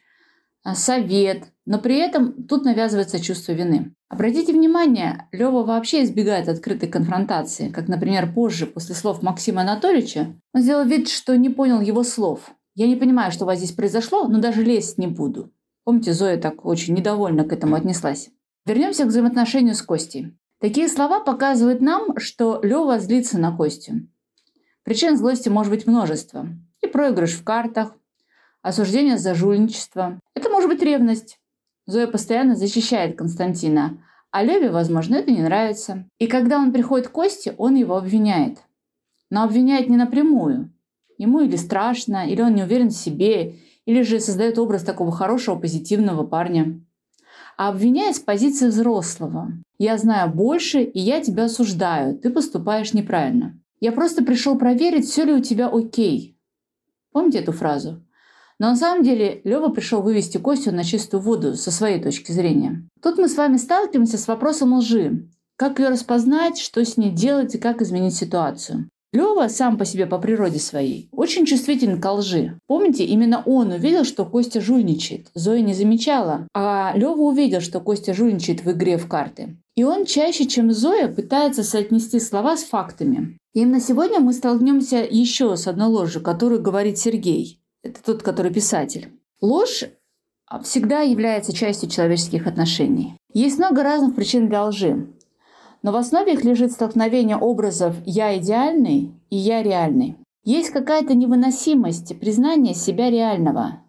а, совет, но при этом тут навязывается чувство вины. Обратите внимание, Лева вообще избегает открытой конфронтации, как, например, позже, после слов Максима Анатольевича, он сделал вид, что не понял его слов. «Я не понимаю, что у вас здесь произошло, но даже лезть не буду». Помните, Зоя так очень недовольно к этому отнеслась. Вернемся к взаимоотношению с Костей. Такие слова показывают нам, что Лева злится на Костю. Причин злости может быть множество. И проигрыш в картах, осуждение за жульничество. Это может быть ревность, Зоя постоянно защищает Константина, а Леве, возможно, это не нравится. И когда он приходит к Косте, он его обвиняет. Но обвиняет не напрямую. Ему или страшно, или он не уверен в себе, или же создает образ такого хорошего, позитивного парня. А обвиняет с позиции взрослого. «Я знаю больше, и я тебя осуждаю. Ты поступаешь неправильно. Я просто пришел проверить, все ли у тебя окей». Помните эту фразу? Но на самом деле Лева пришел вывести Костю на чистую воду со своей точки зрения. Тут мы с вами сталкиваемся с вопросом лжи. Как ее распознать, что с ней делать и как изменить ситуацию. Лева сам по себе по природе своей очень чувствителен к лжи. Помните, именно он увидел, что Костя жульничает. Зоя не замечала. А Лева увидел, что Костя жульничает в игре в карты. И он чаще, чем Зоя, пытается соотнести слова с фактами. Именно сегодня мы столкнемся еще с одной ложью, которую говорит Сергей. Это тот, который писатель. Ложь всегда является частью человеческих отношений. Есть много разных причин для лжи. Но в основе их лежит столкновение образов «я идеальный» и «я реальный». Есть какая-то невыносимость признания себя реального.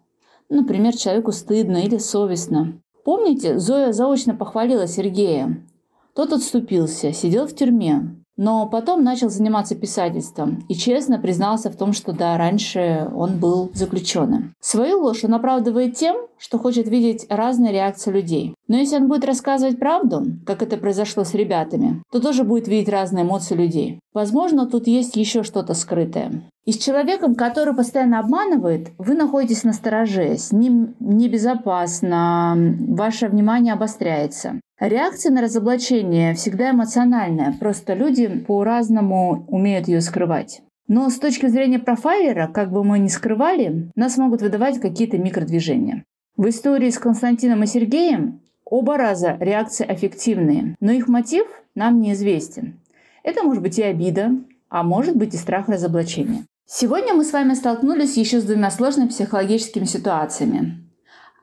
Например, человеку стыдно или совестно. Помните, Зоя заочно похвалила Сергея. Тот отступился, сидел в тюрьме. Но потом начал заниматься писательством и честно признался в том, что да, раньше он был заключенным. Свою ложь он оправдывает тем, что хочет видеть разные реакции людей. Но если он будет рассказывать правду, как это произошло с ребятами, то тоже будет видеть разные эмоции людей. Возможно, тут есть еще что-то скрытое. И с человеком, который постоянно обманывает, вы находитесь на стороже, с ним небезопасно, ваше внимание обостряется. Реакция на разоблачение всегда эмоциональная, просто люди по-разному умеют ее скрывать. Но с точки зрения профайлера, как бы мы ни скрывали, нас могут выдавать какие-то микродвижения. В истории с Константином и Сергеем оба раза реакции аффективные, но их мотив нам неизвестен. Это может быть и обида, а может быть и страх разоблачения. Сегодня мы с вами столкнулись еще с двумя сложными психологическими ситуациями.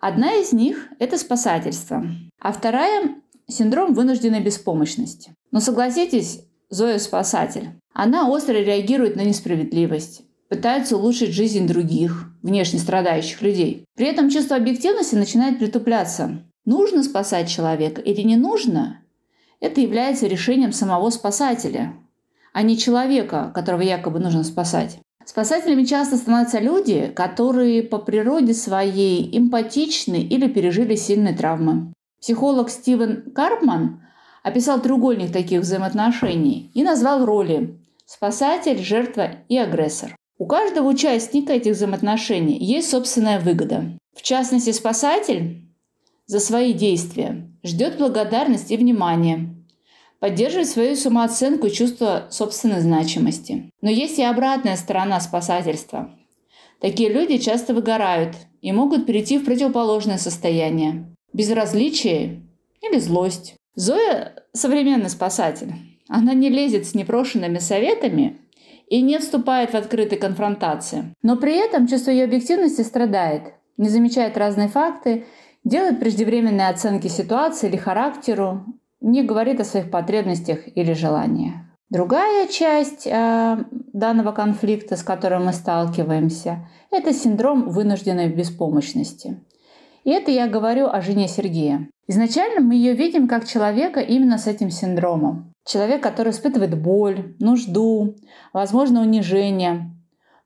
Одна из них – это спасательство, а вторая Синдром вынужденной беспомощности. Но согласитесь, Зоя спасатель. Она остро реагирует на несправедливость, пытается улучшить жизнь других, внешне страдающих людей. При этом чувство объективности начинает притупляться. Нужно спасать человека или не нужно? это является решением самого спасателя, а не человека, которого якобы нужно спасать. Спасателями часто становятся люди, которые по природе своей эмпатичны или пережили сильные травмы. Психолог Стивен Карпман описал треугольник таких взаимоотношений и назвал роли спасатель, жертва и агрессор. У каждого участника этих взаимоотношений есть собственная выгода. В частности, спасатель за свои действия ждет благодарность и внимания, поддерживает свою самооценку и чувство собственной значимости. Но есть и обратная сторона спасательства. Такие люди часто выгорают и могут перейти в противоположное состояние – безразличие или злость. Зоя – современный спасатель. Она не лезет с непрошенными советами и не вступает в открытые конфронтации. Но при этом чувство ее объективности страдает, не замечает разные факты, делает преждевременные оценки ситуации или характеру, не говорит о своих потребностях или желаниях. Другая часть э, данного конфликта, с которым мы сталкиваемся, это синдром вынужденной беспомощности. И это я говорю о жене Сергея. Изначально мы ее видим как человека именно с этим синдромом. Человек, который испытывает боль, нужду, возможно, унижение,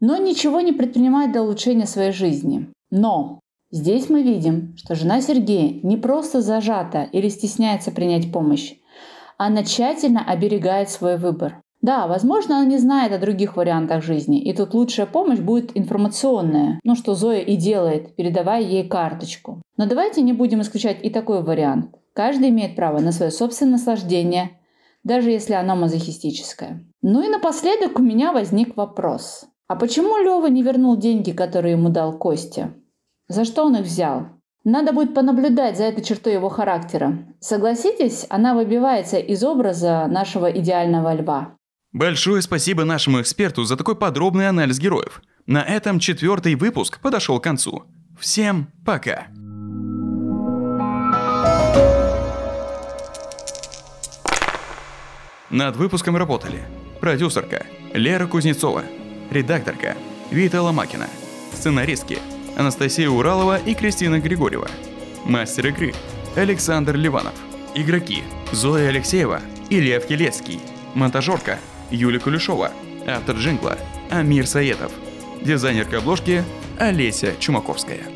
но ничего не предпринимает для улучшения своей жизни. Но Здесь мы видим, что жена Сергея не просто зажата или стесняется принять помощь, она тщательно оберегает свой выбор. Да, возможно, она не знает о других вариантах жизни, и тут лучшая помощь будет информационная, ну что Зоя и делает, передавая ей карточку. Но давайте не будем исключать и такой вариант. Каждый имеет право на свое собственное наслаждение, даже если оно мазохистическое. Ну и напоследок у меня возник вопрос. А почему Лева не вернул деньги, которые ему дал Костя? За что он их взял? Надо будет понаблюдать за этой чертой его характера. Согласитесь, она выбивается из образа нашего идеального льва. Большое спасибо нашему эксперту за такой подробный анализ героев. На этом четвертый выпуск подошел к концу. Всем пока! Над выпуском работали продюсерка Лера Кузнецова, редакторка Вита Ломакина, сценаристки – Анастасия Уралова и Кристина Григорьева. Мастер игры Александр Ливанов. Игроки Зоя Алексеева и Лев Елецкий. Монтажерка Юлия Кулешова. Автор джингла Амир Саетов. Дизайнерка обложки Олеся Чумаковская.